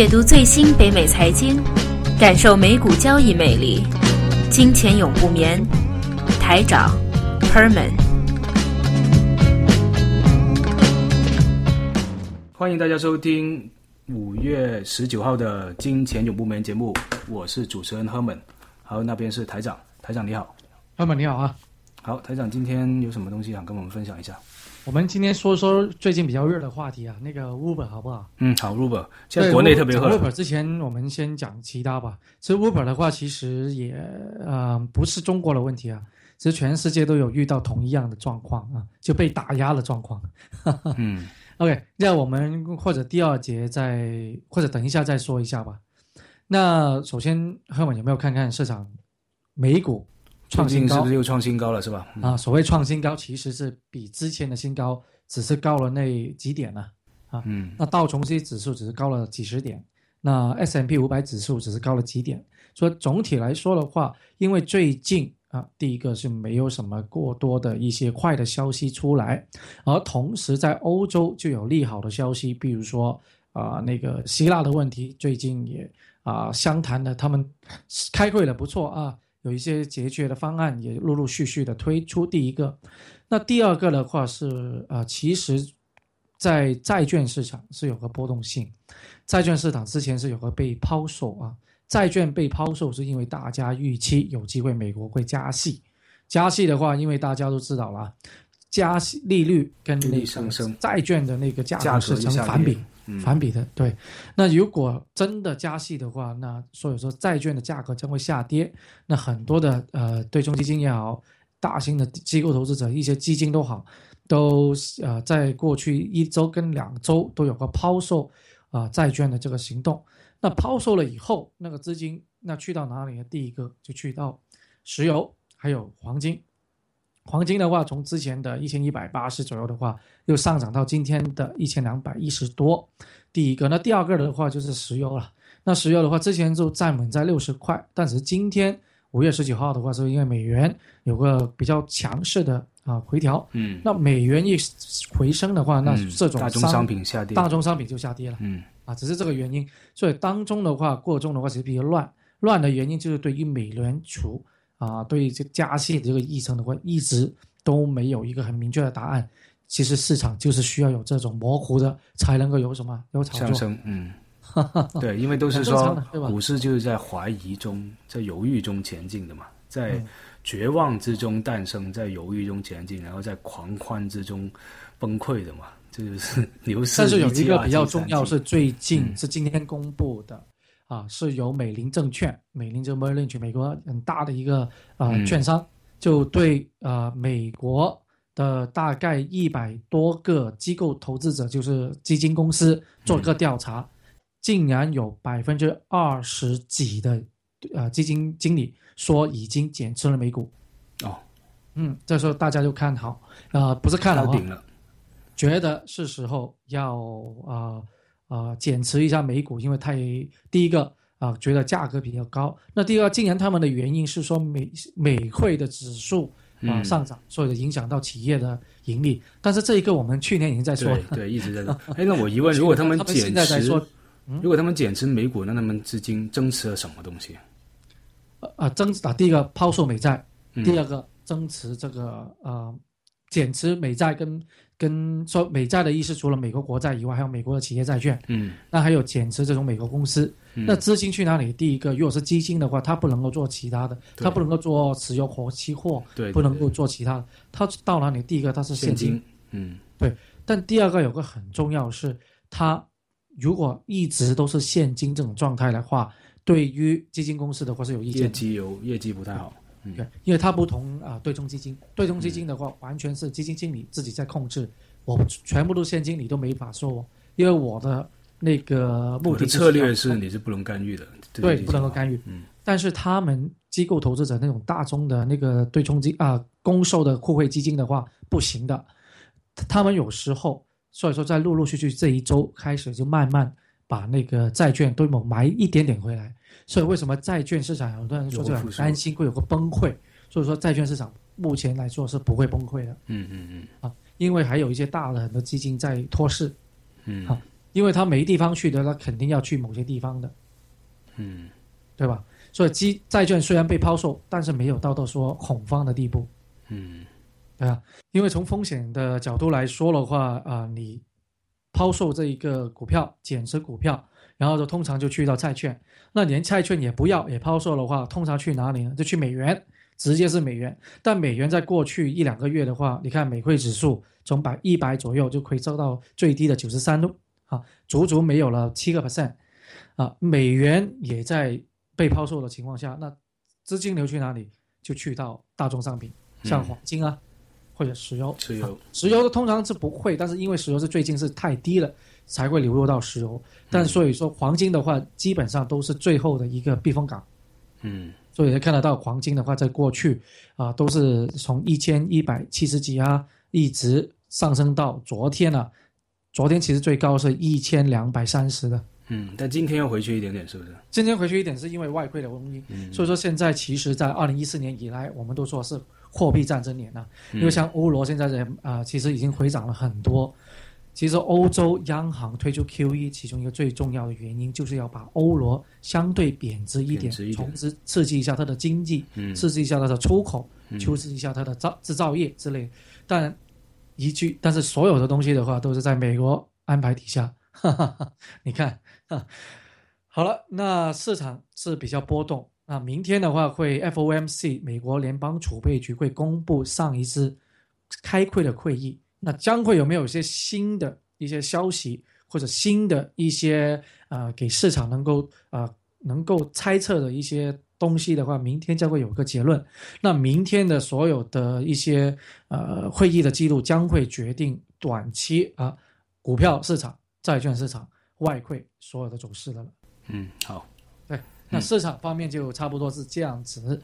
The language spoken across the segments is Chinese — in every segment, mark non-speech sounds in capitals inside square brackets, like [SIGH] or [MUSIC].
解读最新北美财经，感受美股交易魅力。金钱永不眠，台长 Herman。欢迎大家收听五月十九号的《金钱永不眠》节目，我是主持人 Herman，好，那边是台长，台长你好，Herman 你好啊，好，台长今天有什么东西想跟我们分享一下？我们今天说说最近比较热的话题啊，那个 Uber 好不好？嗯，好，Uber 现在国内特别热。Uber 之前我们先讲其他吧。其实 Uber 的话，其实也呃不是中国的问题啊，其实全世界都有遇到同一样的状况啊，就被打压的状况。[LAUGHS] 嗯，[LAUGHS] OK，那我们或者第二节再或者等一下再说一下吧。那首先，赫本有没有看看市场美股？创新是不是又创新高了，是吧？啊，所谓创新高，其实是比之前的新高只是高了那几点呢？啊，嗯，那道琼斯指数只是高了几十点，那 S M P 五百指数只是高了几点。所以总体来说的话，因为最近啊，第一个是没有什么过多的一些坏的消息出来，而同时在欧洲就有利好的消息，比如说啊，那个希腊的问题最近也啊相谈的，他们开会了，不错啊。有一些解决的方案也陆陆续续的推出。第一个，那第二个的话是啊，其实，在债券市场是有个波动性。债券市场之前是有个被抛售啊，债券被抛售是因为大家预期有机会美国会加息。加息的话，因为大家都知道了，加息利率跟那个债券的那个价格是成反比。反比的对，那如果真的加息的话，那所以说债券的价格将会下跌。那很多的呃对冲基金也好，大型的机构投资者一些基金都好，都呃在过去一周跟两周都有个抛售啊债券的这个行动。那抛售了以后，那个资金那去到哪里呢？第一个就去到石油还有黄金。黄金的话，从之前的一千一百八十左右的话，又上涨到今天的一千两百一十多。第一个，那第二个的话就是石油了。那石油的话，之前就站稳在六十块，但是今天五月十九号的话，是因为美元有个比较强势的啊回调。嗯。那美元一回升的话，那这种大宗商品下跌，大宗商品就下跌了。嗯。啊，只是这个原因。所以当中的话，过重的话其实比较乱。乱的原因就是对于美联储。啊，对于这加息的这个议程的话，一直都没有一个很明确的答案。其实市场就是需要有这种模糊的，才能够有什么有上升。嗯，[LAUGHS] 对，因为都是说股市就是在怀疑中、在犹豫中前进的嘛，在绝望之中诞生，在犹豫中前进，然后在狂欢之中崩溃的嘛，这就是 [LAUGHS] 牛市。但是有一个比较重要，是最近是今天公布的。啊，是由美林证券，美林就 Merrill Lynch，美国很大的一个啊券商，就对啊美国的大概一百多个机构投资者，就是基金公司做个调查，竟然有百分之二十几的啊基金经理说已经减持了美股。哦，嗯，这时候大家就看好啊，不是看好了，觉得是时候要啊。啊，减持一下美股，因为太第一个啊，觉得价格比较高。那第二，竟然他们的原因是说美美汇的指数啊上涨，所以影响到企业的盈利。但是这一个我们去年已经在说，对，一直在说。[LAUGHS] 哎，那我疑问，如果他们 [LAUGHS] 减持，如果他们减持美股，那他们资金增持了什么东西？呃啊，增啊，第一个抛售美债，第二个增持这个呃减持美债跟。跟说美债的意思，除了美国国债以外，还有美国的企业债券。嗯，那还有减持这种美国公司。那资金去哪里？第一个，如果是基金的话，它不能够做其他的，它不能够做石油活期货，对，不能够做其他的。它到哪里？第一个，它是现金。嗯，对。但第二个有个很重要是，它如果一直都是现金这种状态的话，对于基金公司的话是有意见。业绩有业绩不太好。对，因为它不同啊，对冲基金，对冲基金的话，完全是基金经理自己在控制，我全部都现金，你都没法说，因为我的那个目的策略是你是不能干预的，对，不能够干预。嗯，但是他们机构投资者那种大宗的那个对冲基啊，公售的互惠基金的话不行的，他们有时候，所以说在陆陆续续这一周开始就慢慢把那个债券都某买一点点回来。所以为什么债券市场很多人说就很担心会有个崩溃？所以说债券市场目前来说是不会崩溃的。嗯嗯嗯。啊，因为还有一些大的很多基金在托市。嗯。好，因为他没地方去的，他肯定要去某些地方的，嗯，对吧？所以基债券虽然被抛售，但是没有到到说恐慌的地步，嗯，对啊，因为从风险的角度来说的话啊，你抛售这一个股票，减持股票，然后就通常就去到债券，那连债券也不要也抛售的话，通常去哪里呢？就去美元。直接是美元，但美元在过去一两个月的话，你看美汇指数从百一百左右就可以走到最低的九十三度啊，足足没有了七个 percent 啊，美元也在被抛售的情况下，那资金流去哪里？就去到大宗商品，像黄金啊，或者石油。石油，石油的通常是不会，但是因为石油是最近是太低了，才会流入到石油。但所以说黄金的话，基本上都是最后的一个避风港。嗯。所以看得到黄金的话，在过去啊，都是从一千一百七十几啊，一直上升到昨天了。昨天其实最高是一千两百三十的。嗯，但今天又回去一点点，是不是？今天回去一点，是因为外汇的原因。嗯。所以说现在其实，在二零一四年以来，我们都说是货币战争年了。因为像欧罗现在的啊，其实已经回涨了很多。其实欧洲央行推出 QE，其中一个最重要的原因就是要把欧罗相对贬值一点，同时刺激一下它的经济，刺激一下它的出口，刺激一下它的造制造业之类。但一句，但是所有的东西的话，都是在美国安排底下。哈哈哈你看，好了，那市场是比较波动。那明天的话，会 FOMC 美国联邦储备局会公布上一次开会的会议。那将会有没有一些新的一些消息，或者新的一些呃给市场能够啊能够猜测的一些东西的话，明天将会有个结论。那明天的所有的一些呃会议的记录将会决定短期啊股票市场、债券市场、外汇所有的走势的了。嗯，好，那市场方面就差不多是这样子。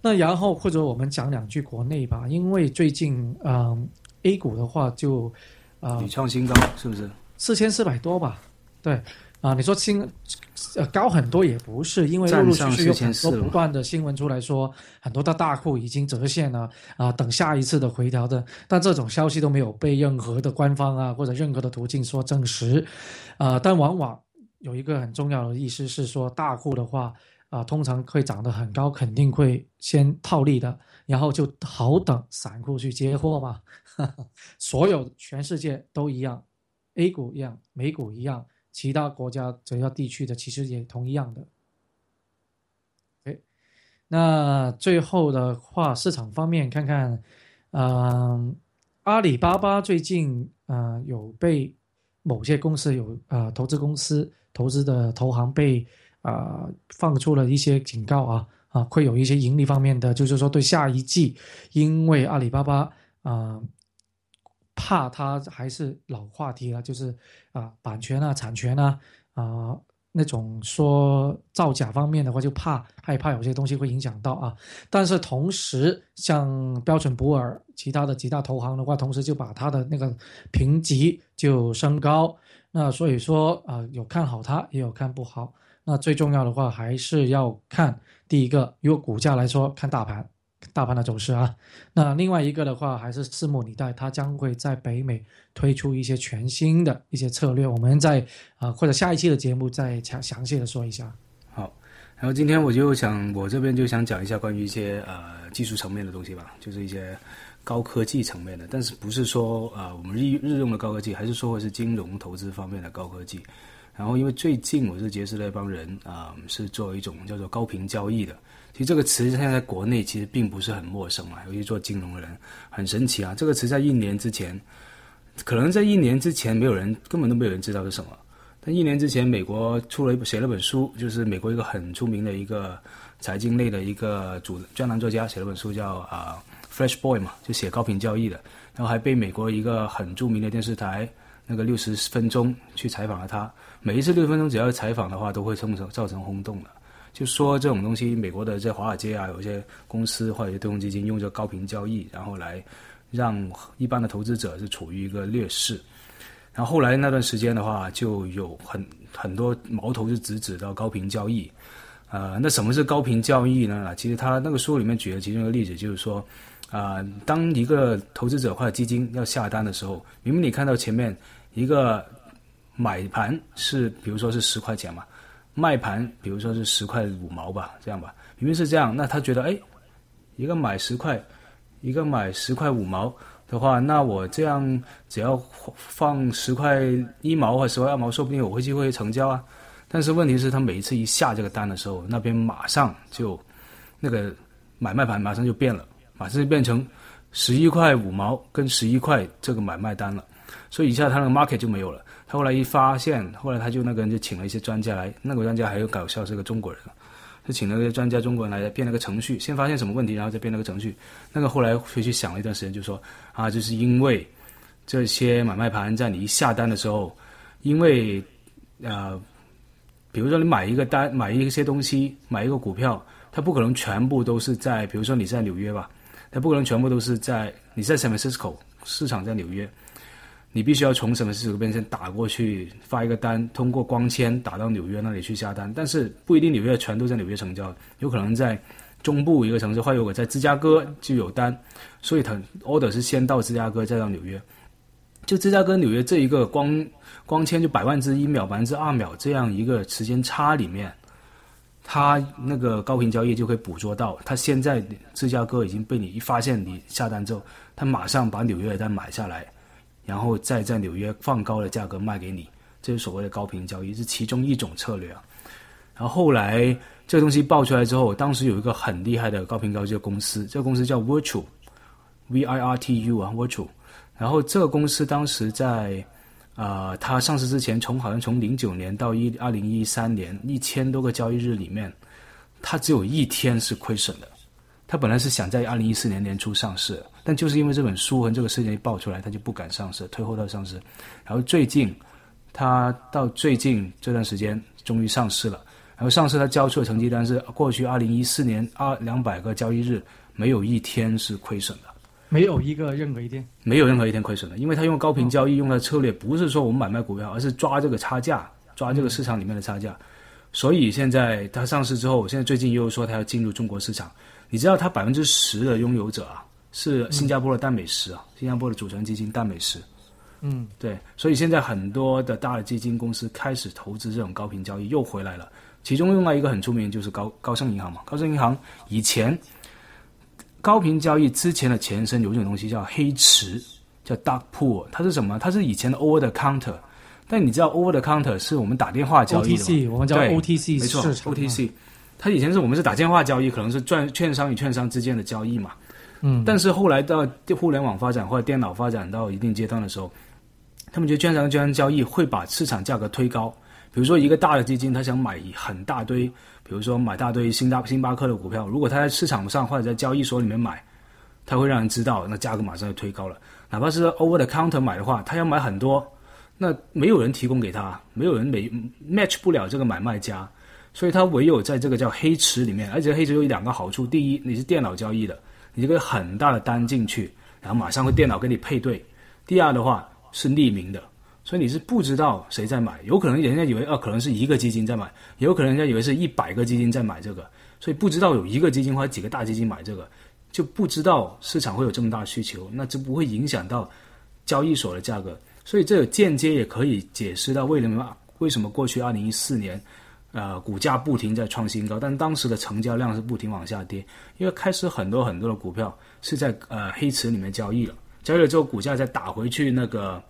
那然后或者我们讲两句国内吧，因为最近嗯。A 股的话就，啊，屡创新高，是不是？四千四百多吧？对，啊，你说新，呃，高很多也不是，因为陆陆续续有很多不断的新闻出来说，很多的大户已经折现了，啊，等下一次的回调的，但这种消息都没有被任何的官方啊或者任何的途径说证实，啊，但往往有一个很重要的意思是说，大户的话，啊，通常会涨得很高，肯定会先套利的。然后就好等散户去接货嘛，[LAUGHS] 所有全世界都一样，A 股一样，美股一样，其他国家主要地区的其实也同一样的。哎，那最后的话，市场方面看看，嗯，阿里巴巴最近啊有被某些公司有啊投资公司投资的投行被啊放出了一些警告啊。啊，会有一些盈利方面的，就是说对下一季，因为阿里巴巴啊，怕它还是老话题了，就是啊版权啊、产权啊啊那种说造假方面的话，就怕害怕有些东西会影响到啊。但是同时，像标准普尔其他的几大投行的话，同时就把它的那个评级就升高。那所以说啊，有看好它，也有看不好。那最重要的话还是要看第一个，如果股价来说，看大盘，大盘的走势啊。那另外一个的话，还是拭目以待，它将会在北美推出一些全新的一些策略。我们在啊或者下一期的节目再详详细的说一下。好，然后今天我就想，我这边就想讲一下关于一些呃技术层面的东西吧，就是一些高科技层面的，但是不是说啊我们日日用的高科技，还是说是金融投资方面的高科技。然后，因为最近我是结识了一帮人啊，是做一种叫做高频交易的。其实这个词现在在国内其实并不是很陌生啊，尤其做金融的人很神奇啊。这个词在一年之前，可能在一年之前没有人根本都没有人知道是什么。但一年之前，美国出了一本写了本书，就是美国一个很出名的一个财经类的一个主专栏作家写了本书叫啊 Flash Boy 嘛，就写高频交易的。然后还被美国一个很著名的电视台那个六十分钟去采访了他。每一次六分钟只要采访的话，都会造成造成轰动的。就说这种东西，美国的在华尔街啊，有些公司或者对冲基金用这高频交易，然后来让一般的投资者是处于一个劣势。然后后来那段时间的话，就有很很多矛头是直指到高频交易。呃，那什么是高频交易呢？其实他那个书里面举的其中一个例子就是说，啊，当一个投资者或者基金要下单的时候，明明你看到前面一个。买盘是比如说是十块钱嘛，卖盘比如说是十块五毛吧，这样吧，明明是这样，那他觉得哎，一个买十块，一个买十块五毛的话，那我这样只要放十块一毛或十块二毛，说不定我会机会成交啊。但是问题是，他每一次一下这个单的时候，那边马上就那个买卖盘马上就变了，马上就变成十一块五毛跟十一块这个买卖单了，所以一下他那个 market 就没有了。他后来一发现，后来他就那个人就请了一些专家来，那个专家还有搞笑，是个中国人，就请了个专家中国人来编了个程序，先发现什么问题，然后再编了个程序。那个后来回去想了一段时间，就说啊，就是因为这些买卖盘在你一下单的时候，因为啊。比如说，你买一个单，买一些东西，买一个股票，它不可能全部都是在，比如说你在纽约吧，它不可能全部都是在你在 San Francisco 市场在纽约，你必须要从 San Francisco 边先打过去发一个单，通过光纤打到纽约那里去下单，但是不一定纽约全都在纽约成交，有可能在中部一个城市，或者我在芝加哥就有单，所以它 order 是先到芝加哥再到纽约，就芝加哥纽约这一个光。光纤就百万之一秒、百分之二秒这样一个时间差里面，它那个高频交易就可以捕捉到。它现在芝加哥已经被你一发现你下单之后，它马上把纽约的单买下来，然后再在纽约放高的价格卖给你。这是所谓的高频交易，是其中一种策略啊。然后后来这个东西爆出来之后，当时有一个很厉害的高频交易的公司，这个公司叫 Virtual，V I R T U 啊，Virtual。然后这个公司当时在。啊，它上市之前，从好像从零九年到一二零一三年，一千多个交易日里面，它只有一天是亏损的。它本来是想在二零一四年年初上市，但就是因为这本书和这个事件一爆出来，它就不敢上市，退后到上市。然后最近，它到最近这段时间终于上市了。然后上市，它交出的成绩单是过去二零一四年二两百个交易日，没有一天是亏损的。没有一个任何一天，没有任何一天亏损的，因为他用高频交易用的策略不是说我们买卖股票，而是抓这个差价，抓这个市场里面的差价。所以现在它上市之后，现在最近又说它要进入中国市场。你知道它百分之十的拥有者啊，是新加坡的淡美石啊，新加坡的主权基金淡美石。嗯，对，所以现在很多的大的基金公司开始投资这种高频交易，又回来了。其中另外一个很出名就是高高盛银行嘛，高盛银行以前。高频交易之前的前身有一种东西叫黑池，叫 dark pool，它是什么？它是以前的 over the counter，但你知道 over the counter 是我们打电话交易的，我们叫 OTC，没错，OTC，它以前是我们是打电话交易，可能是赚券商与券商之间的交易嘛。嗯，但是后来到互联网发展或者电脑发展到一定阶段的时候，他们觉得券商券商交易会把市场价格推高，比如说一个大的基金，他想买很大堆。比如说买大堆星大星巴克的股票，如果他在市场上或者在交易所里面买，他会让人知道，那价格马上就推高了。哪怕是 over the counter 买的话，他要买很多，那没有人提供给他，没有人没 match 不了这个买卖家，所以他唯有在这个叫黑池里面。而且黑池有两个好处：第一，你是电脑交易的，你这个很大的单进去，然后马上会电脑给你配对；第二的话是匿名的。所以你是不知道谁在买，有可能人家以为啊，可能是一个基金在买，也有可能人家以为是一百个基金在买这个，所以不知道有一个基金或者几个大基金买这个，就不知道市场会有这么大需求，那就不会影响到交易所的价格。所以这个间接也可以解释到为什么为什么过去二零一四年，呃，股价不停在创新高，但当时的成交量是不停往下跌，因为开始很多很多的股票是在呃黑池里面交易了，交易了之后股价再打回去那个。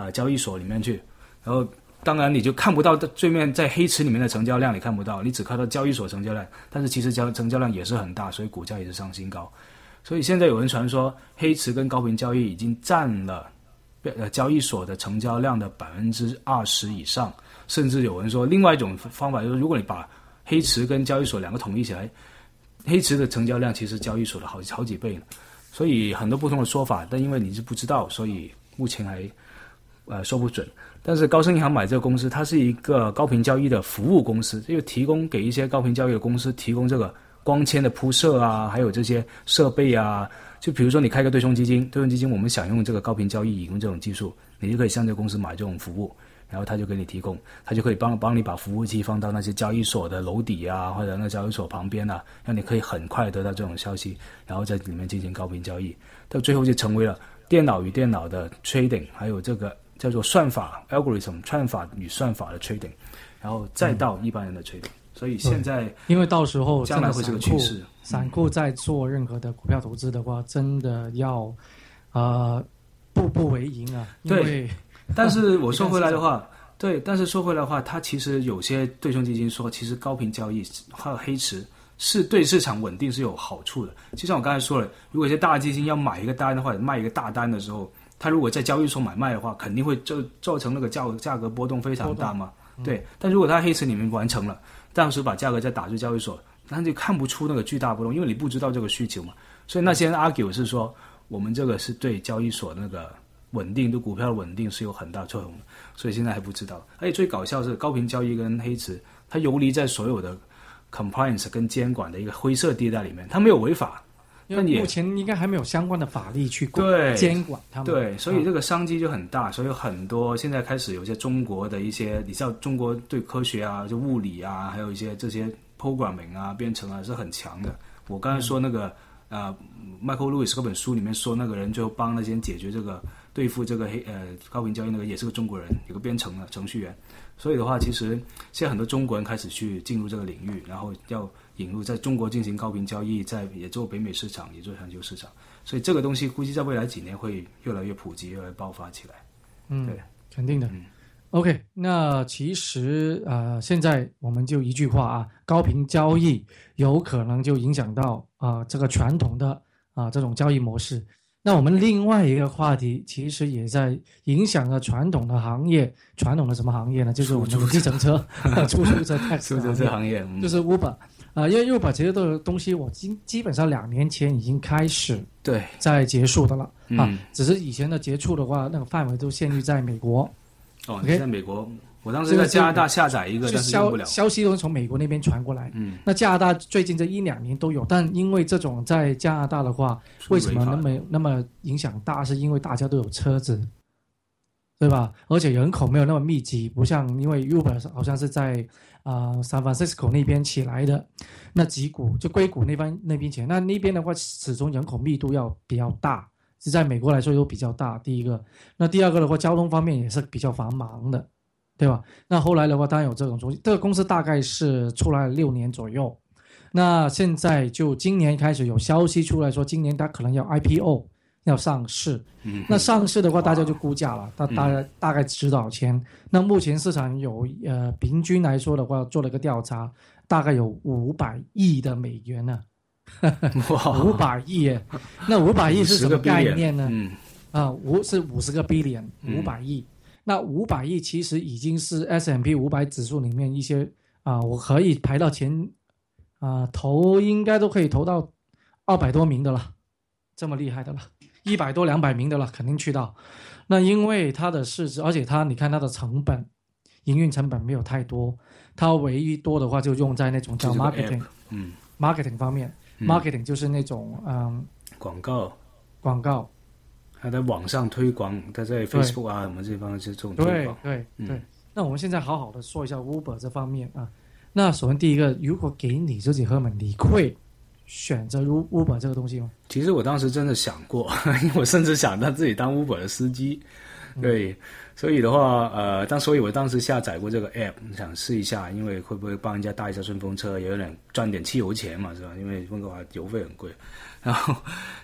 啊，交易所里面去，然后当然你就看不到对面在黑池里面的成交量，你看不到，你只看到交易所成交量，但是其实交成交量也是很大，所以股价也是上新高。所以现在有人传说黑池跟高频交易已经占了呃交易所的成交量的百分之二十以上，甚至有人说另外一种方法就是，如果你把黑池跟交易所两个统一起来，黑池的成交量其实交易所的好好几倍呢。所以很多不同的说法，但因为你是不知道，所以目前还。呃，说不准。但是高盛银行买这个公司，它是一个高频交易的服务公司，就提供给一些高频交易的公司提供这个光纤的铺设啊，还有这些设备啊。就比如说你开个对冲基金，对冲基金我们想用这个高频交易引用这种技术，你就可以向这个公司买这种服务，然后他就给你提供，他就可以帮帮你把服务器放到那些交易所的楼底啊，或者那交易所旁边啊，让你可以很快得到这种消息，然后在里面进行高频交易，到最后就成为了电脑与电脑的 trading，还有这个。叫做算法 algorithm 算法与算法的 trading，然后再到一般人的 trading。所以现在，因为到时候将来会是个趋势，散户在做任何的股票投资的话，真的要呃步步为营啊。对，但是我 [LAUGHS] 说回来的话，对，但是说回来的话，它其实有些对冲基金说，其实高频交易还有黑池是对市场稳定是有好处的。就像我刚才说了，如果一些大基金要买一个单的话，卖一个大单的时候，它如果在交易所买卖的话，肯定会就造成那个价价格波动非常大嘛。对，但如果它黑池里面完成了。当时把价格再打入交易所，那就看不出那个巨大波动，因为你不知道这个需求嘛。所以那些 argue 是说，我们这个是对交易所那个稳定，对股票的稳定是有很大作用的。所以现在还不知道。而且最搞笑是高频交易跟黑池，它游离在所有的 compliance 跟监管的一个灰色地带里面，它没有违法。因为目前应该还没有相关的法律去对监管他们，对，所以这个商机就很大。所以很多现在开始有些中国的一些，你知道中国对科学啊，就物理啊，还有一些这些 programming 啊、编程啊是很强的。我刚才说那个呃，Michael Lewis 这本书里面说那个人最后帮那些解决这个对付这个黑呃高频交易那个也是个中国人，有个编程的程序员。所以的话，其实现在很多中国人开始去进入这个领域，然后要。引入在中国进行高频交易，在也做北美市场，也做全球市场，所以这个东西估计在未来几年会越来越普及，越来越爆发起来。嗯，对，肯定的。嗯 OK，那其实呃，现在我们就一句话啊，高频交易有可能就影响到啊这个传统的啊这种交易模式。那我们另外一个话题，其实也在影响了传统的行业，传统的什么行业呢？就是我们的计程车、[LAUGHS] [LAUGHS] 出租车、出租车行业，就是 Uber。啊，因为 Uber 其实这个东西，我基基本上两年前已经开始对在结束的了啊，只是以前的接触的话，那个范围都限于在美国。哦，你在美国，我当时在加拿大下载一个，但是用不了。消息都是从美国那边传过来。嗯，那加拿大最近这一两年都有，但因为这种在加拿大的话，为什么那么那么影响大？是因为大家都有车子，对吧？而且人口没有那么密集，不像因为 Uber 好像是在。啊，San Francisco 那边起来的那几股，就硅谷那边那边起来，那那边的话，始终人口密度要比较大，是在美国来说都比较大。第一个，那第二个的话，交通方面也是比较繁忙的，对吧？那后来的话，当然有这种东西。这个公司大概是出来了六年左右，那现在就今年开始有消息出来说，今年它可能要 IPO。要上市，嗯那上市的话，大家就估价了，大大概大概值多少钱？那目前市场有呃，平均来说的话，做了个调查，大概有五百亿的美元呢。[LAUGHS] 五百亿，那五百亿是什么概念呢？啊，五是五十个 billion，五百亿。那五百亿其实已经是 S M P 五百指数里面一些啊，我可以排到前啊，投应该都可以投到二百多名的了，这么厉害的了。一百多两百名的了，肯定去到。那因为它的市值，而且它你看它的成本，营运成本没有太多，它唯一多的话就用在那种叫 marketing，嗯，marketing 方面，marketing 就是那种嗯广告，广告，它在网上推广，它在 Facebook 啊什么这方是这种推广。对对对。那我们现在好好的说一下 Uber 这方面啊。那首先第一个，如果给你自己喝嘛，你会？选择 Uber 这个东西吗？其实我当时真的想过，[LAUGHS] 因为我甚至想让自己当 Uber 的司机。对，所以的话，呃，当所以我当时下载过这个 app，想试一下，因为会不会帮人家搭一下顺风车，也有点赚点汽油钱嘛，是吧？因为温哥华油费很贵。[LAUGHS] 然后，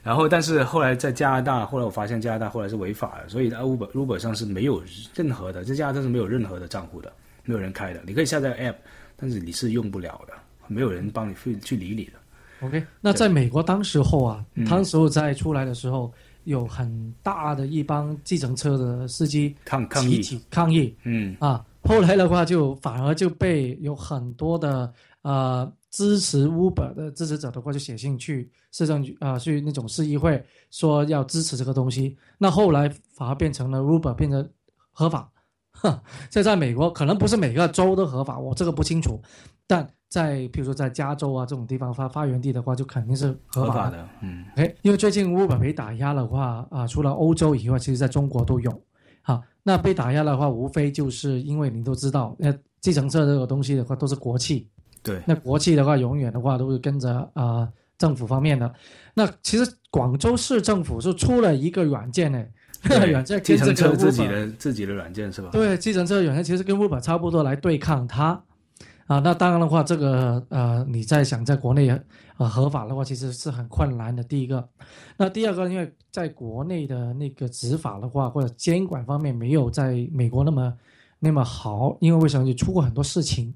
然后，但是后来在加拿大，后来我发现加拿大后来是违法的，所以 Uber Uber 上是没有任何的，在加拿大是没有任何的账户的，没有人开的。你可以下载 app，但是你是用不了的，没有人帮你去去理你的。OK，那在美国当时候啊，当时候在出来的时候，有很大的一帮计程车的司机抗抗议。抗议，嗯。啊，后来的话就反而就被有很多的呃支持 Uber 的支持者的话就写信去市政局啊，去那种市议会说要支持这个东西，那后来反而变成了 Uber 变成合法，现 [LAUGHS] 在在美国可能不是每个州都合法，我这个不清楚，但。在比如说在加州啊这种地方发发源地的话，就肯定是合法的。嗯，哎，因为最近 Uber 被打压的话啊，除了欧洲以外，其实在中国都有。好，那被打压的话，无非就是因为你都知道，那计程车这个东西的话都是国企。对。那国企的话，永远的话都是跟着啊政府方面的。那其实广州市政府是出了一个软件呢，[LAUGHS] 软件计程车自己的自己的软件是吧？对，计程车软件其实跟 Uber 差不多来对抗它。啊，那当然的话，这个呃，你在想在国内呃合法的话，其实是很困难的。第一个，那第二个，因为在国内的那个执法的话，或者监管方面没有在美国那么。那么好，因为为什么就出过很多事情，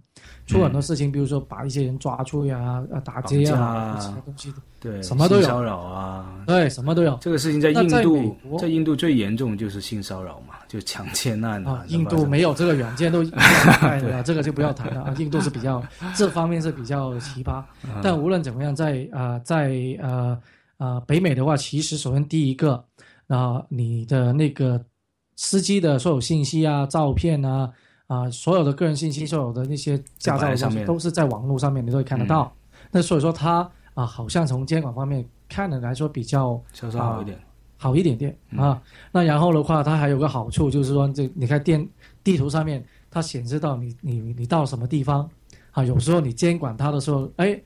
出过很多事情，比如说把一些人抓住呀，啊打劫啊，什么东西的，对，什么都有，骚扰啊，对，什么都有。这个事情在印度，在印度最严重就是性骚扰嘛，就强奸案啊。印度没有这个软件都，[LAUGHS] 对这个就不要谈了啊。[LAUGHS] 印度是比较这方面是比较奇葩，但无论怎么样，在啊在呃呃北美的话，其实首先第一个啊你的那个。司机的所有信息啊、照片啊、啊所有的个人信息、所有的那些驾照上面，都是在网络上面你都会看得到。那所以说他啊，好像从监管方面看的来说比较稍稍好一点，好一点点啊。那然后的话，它还有个好处就是说，这你看电地图上面它显示到你你你到什么地方啊？有时候你监管它的时候，哎。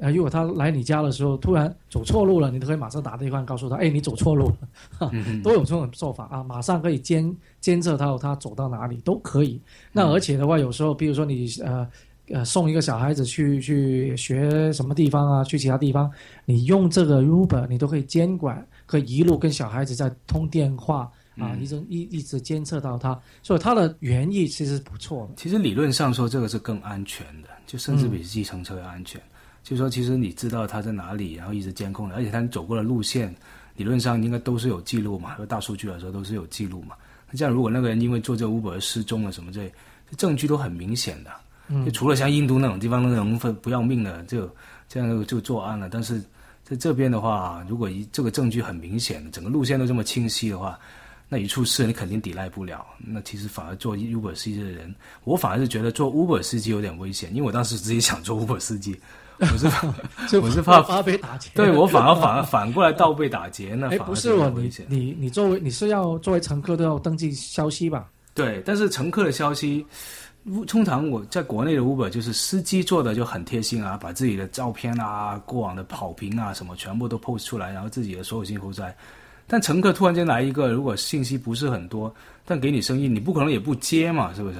啊，如果他来你家的时候突然走错路了，你都可以马上打电话告诉他，哎，你走错路了，都有这种做法啊，马上可以监监测到他走到哪里都可以。那而且的话，有时候比如说你呃呃送一个小孩子去去学什么地方啊，去其他地方，你用这个 Uber，你都可以监管，可以一路跟小孩子在通电话啊，一直一一直监测到他，所以它的原意其实不错的。其实理论上说，这个是更安全的，就甚至比计程车要安全。就是说其实你知道他在哪里，然后一直监控的，而且他走过的路线，理论上应该都是有记录嘛，大数据来说都是有记录嘛。那这样如果那个人因为做这个 Uber 而失踪了什么这，这证据都很明显的。就除了像印度那种地方那种不不要命的，就这样就作案了。但是在这边的话，如果一这个证据很明显，整个路线都这么清晰的话，那一出事你肯定抵赖不了。那其实反而做 Uber 司机的人，我反而是觉得做 Uber 司机有点危险，因为我当时自己想做 Uber 司机。我是怕，我是怕被打劫。对我反而反而反过来倒被打劫呢？哎，不是我，你你你作为你是要作为乘客都要登记消息吧？对，但是乘客的消息，通常我在国内的 Uber 就是司机做的就很贴心啊，把自己的照片啊、过往的跑评啊什么全部都 post 出来，然后自己的所有信息都在。但乘客突然间来一个，如果信息不是很多，但给你生意，你不可能也不接嘛，是不是？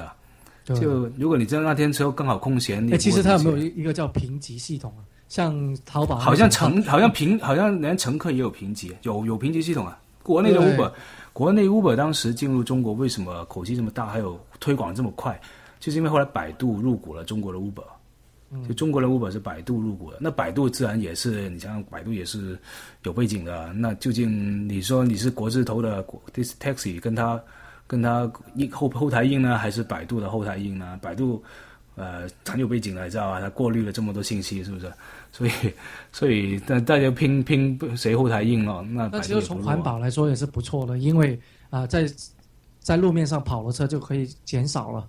就如果你真的那天车刚好空闲，哎，其实它有没有一一个叫评级系统啊？像淘宝好像乘好像评好像连乘客也有评级，有有评级系统啊。国内的 Uber，国内 Uber 当时进入中国为什么口气这么大，还有推广这么快，就是因为后来百度入股了中国的 Uber，就中国的 Uber 是百度入股的，那百度自然也是你像百度也是有背景的。那究竟你说你是国字头的 Taxi 跟他？跟他后后台印呢，还是百度的后台印呢？百度，呃，很有背景来，知道吧？它过滤了这么多信息，是不是？[LAUGHS] 所以，所以大大家拼拼谁后台印了？那那其实从环保来说也是不错的，因为啊，在在路面上跑的车就可以减少了，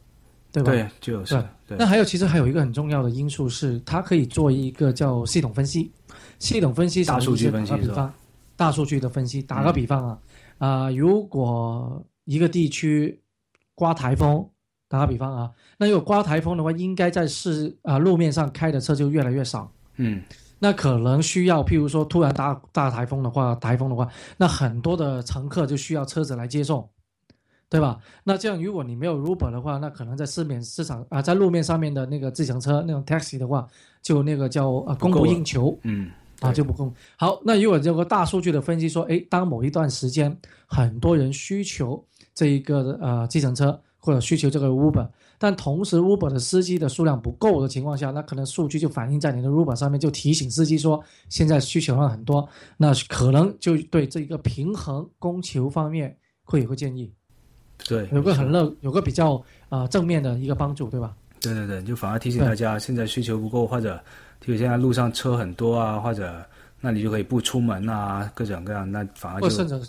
对吧？对，就是。那还有，其实还有一个很重要的因素是，它可以做一个叫系统分析。系统分析，大数据分析比方？大数据的分析，打个比方啊，啊，如果一个地区刮台风，打个比方啊，那如果刮台风的话，应该在市啊路面上开的车就越来越少。嗯，那可能需要，譬如说突然大大台风的话，台风的话，那很多的乘客就需要车子来接送，对吧？那这样如果你没有 Uber 的话，那可能在市面市场啊，在路面上面的那个自行车那种 taxi 的话，就那个叫呃供不应求。嗯。啊，就不供好。那如果这个大数据的分析说，哎，当某一段时间很多人需求这一个呃计程车或者需求这个 Uber，但同时 Uber 的司机的数量不够的情况下，那可能数据就反映在你的 Uber 上面，就提醒司机说现在需求量很多，那可能就对这一个平衡供求方面会有个建议。对，有个很乐，有个比较啊正面的一个帮助，对吧？对对对，就反而提醒大家现在需求不够或者。就现在路上车很多啊，或者那你就可以不出门啊，各种各样，那反而就甚至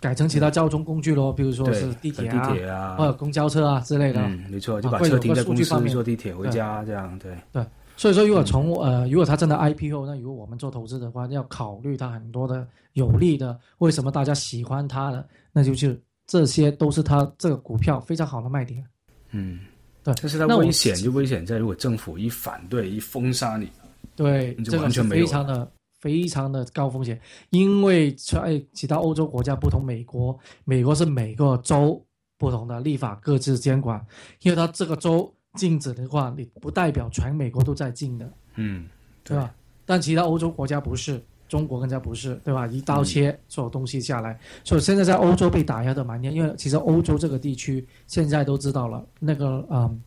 改成其他交通工具咯，比如说是地铁啊，或者公交车啊之类的。嗯，没错，就把车停在公司，坐地铁回家这样，对。对，所以说如果从呃，如果他真的 IPO，那如果我们做投资的话，要考虑他很多的有利的，为什么大家喜欢他的，那就是这些都是他这个股票非常好的卖点。嗯，对。但是它危险就危险在，如果政府一反对一封杀你。对，这个是非常的非常的高风险，因为在其他欧洲国家不同，美国美国是每个州不同的立法各自监管，因为它这个州禁止的话，你不代表全美国都在禁的，嗯，对吧？但其他欧洲国家不是，中国更加不是，对吧？一刀切所有东西下来，所以现在在欧洲被打压的蛮厉害，因为其实欧洲这个地区现在都知道了，那个嗯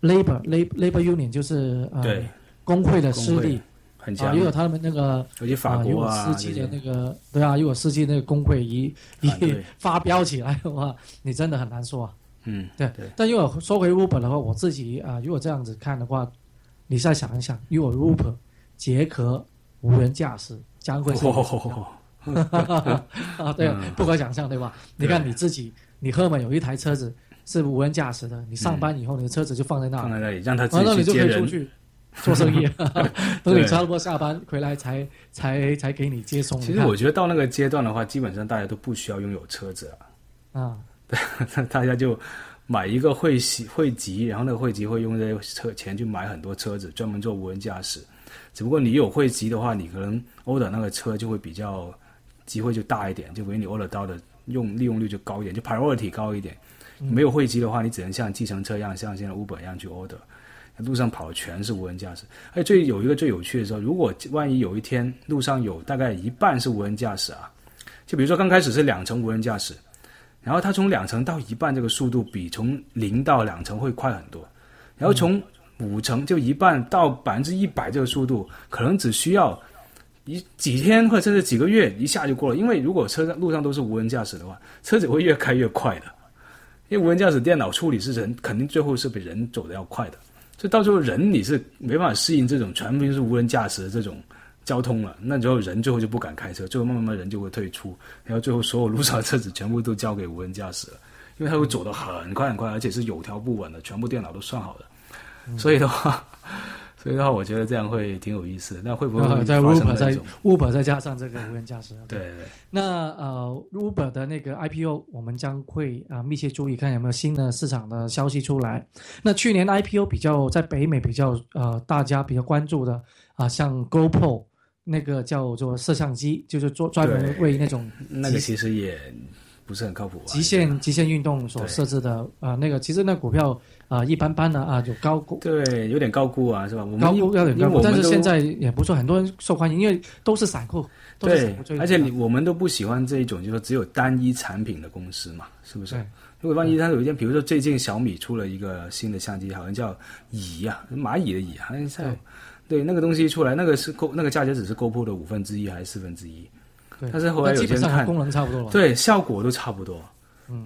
，labor labor labor union 就是呃工会的势力。很强，如果他们那个尤其法国啊，如果司机的那个对啊，如果司机那个工会一一 [LAUGHS] 发飙起来的话，你真的很难说。嗯，对。但如果说回 Uber 的话，我自己啊，如果这样子看的话，你再想一想，如果 Uber 结合无人驾驶，将会是 [LAUGHS] 啊，对，不可想象，对吧？你看你自己，你后面有一台车子是无人驾驶的，你上班以后，你的车子就放在那，放在那里，让他自己去接人。[LAUGHS] 做生意，等你差不多下班回来才才才给你接送。其实我觉得到那个阶段的话，基本上大家都不需要拥有车子了。啊，对，[LAUGHS] 大家就买一个汇集汇集，然后那个汇集会用这车钱去买很多车子，专门做无人驾驶。只不过你有汇集的话，你可能 order 那个车就会比较机会就大一点，就比你 order 到的用利用率就高一点，就 priority 高一点。没有汇集的话，你只能像计程车一样，像现在 Uber 一样去 order。路上跑的全是无人驾驶，哎，最有一个最有趣的时候，如果万一有一天路上有大概一半是无人驾驶啊，就比如说刚开始是两成无人驾驶，然后它从两成到一半这个速度比从零到两成会快很多，然后从五成就一半到百分之一百这个速度，可能只需要一几天或者甚至几个月一下就过了，因为如果车上路上都是无人驾驶的话，车子会越开越快的，因为无人驾驶电脑处理是人肯定最后是比人走的要快的。所以到最后人你是没办法适应这种全部是无人驾驶的这种交通了，那之后人最后就不敢开车，最后慢慢慢人就会退出，然后最后所有路上的车子全部都交给无人驾驶了，因为它会走得很快很快，而且是有条不紊的，全部电脑都算好的，所以的话。所以的话，我觉得这样会挺有意思的。那会不会在 Uber 在 Uber 再加上这个无人驾驶？对对。那呃，Uber 的那个 IPO，我们将会啊密切注意，看有没有新的市场的消息出来。那去年 IPO 比较在北美比较呃大家比较关注的啊，像 GoPro 那个叫做摄像机，就是做专门为那种那个其实也不是很靠谱。极限极限运动所设置的啊，那个其实那股票。啊，一般般的啊，就高估，对，有点高估啊，是吧？我们高估有点高估，但是现在也不错，很多人受欢迎，因为都是散户，对，而且我们都不喜欢这一种，就是说只有单一产品的公司嘛，是不是？如果万一它有一天，比如说最近小米出了一个新的相机，好像叫蚁呀，蚂蚁的蚁，啊像是，对，那个东西出来，那个是 Go，那个价钱只是 GoPro 的五分之一还是四分之一？对，但是后来有些人看功能差不多了，对，效果都差不多。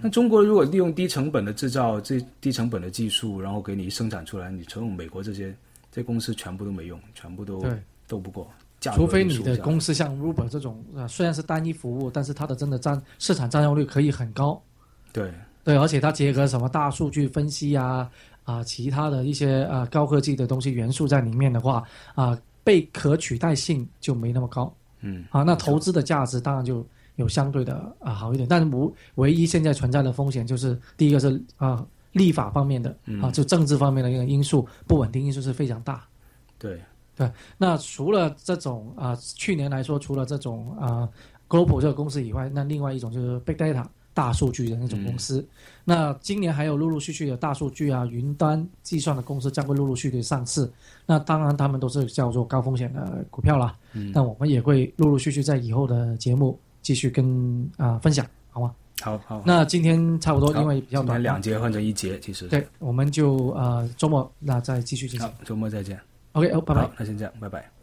那中国如果利用低成本的制造，这低成本的技术，然后给你生产出来，你从美国这些这公司全部都没用，全部都斗不过。除非你的公司像 Uber 这种，啊，虽然是单一服务，但是它的真的占市场占有率可以很高。对对，而且它结合什么大数据分析啊啊，其他的一些啊高科技的东西元素在里面的话啊，被可取代性就没那么高。嗯，啊，那投资的价值当然就。有相对的啊好一点，但是无唯一现在存在的风险就是第一个是啊立法方面的啊就政治方面的一个因素不稳定因素是非常大。对。对，那除了这种啊去年来说，除了这种啊 Global 这个公司以外，那另外一种就是 Big Data 大数据的那种公司。那今年还有陆陆续续的大数据啊云端计算的公司将会陆陆续续上市。那当然他们都是叫做高风险的股票啦。嗯，那我们也会陆陆续续在以后的节目。继续跟啊分享好吗？好好。那今天差不多，因为比较短，两节换成一节，其实对，我们就呃周末那再继续进行。周末再见。OK，哦，拜拜。那先这样，拜拜。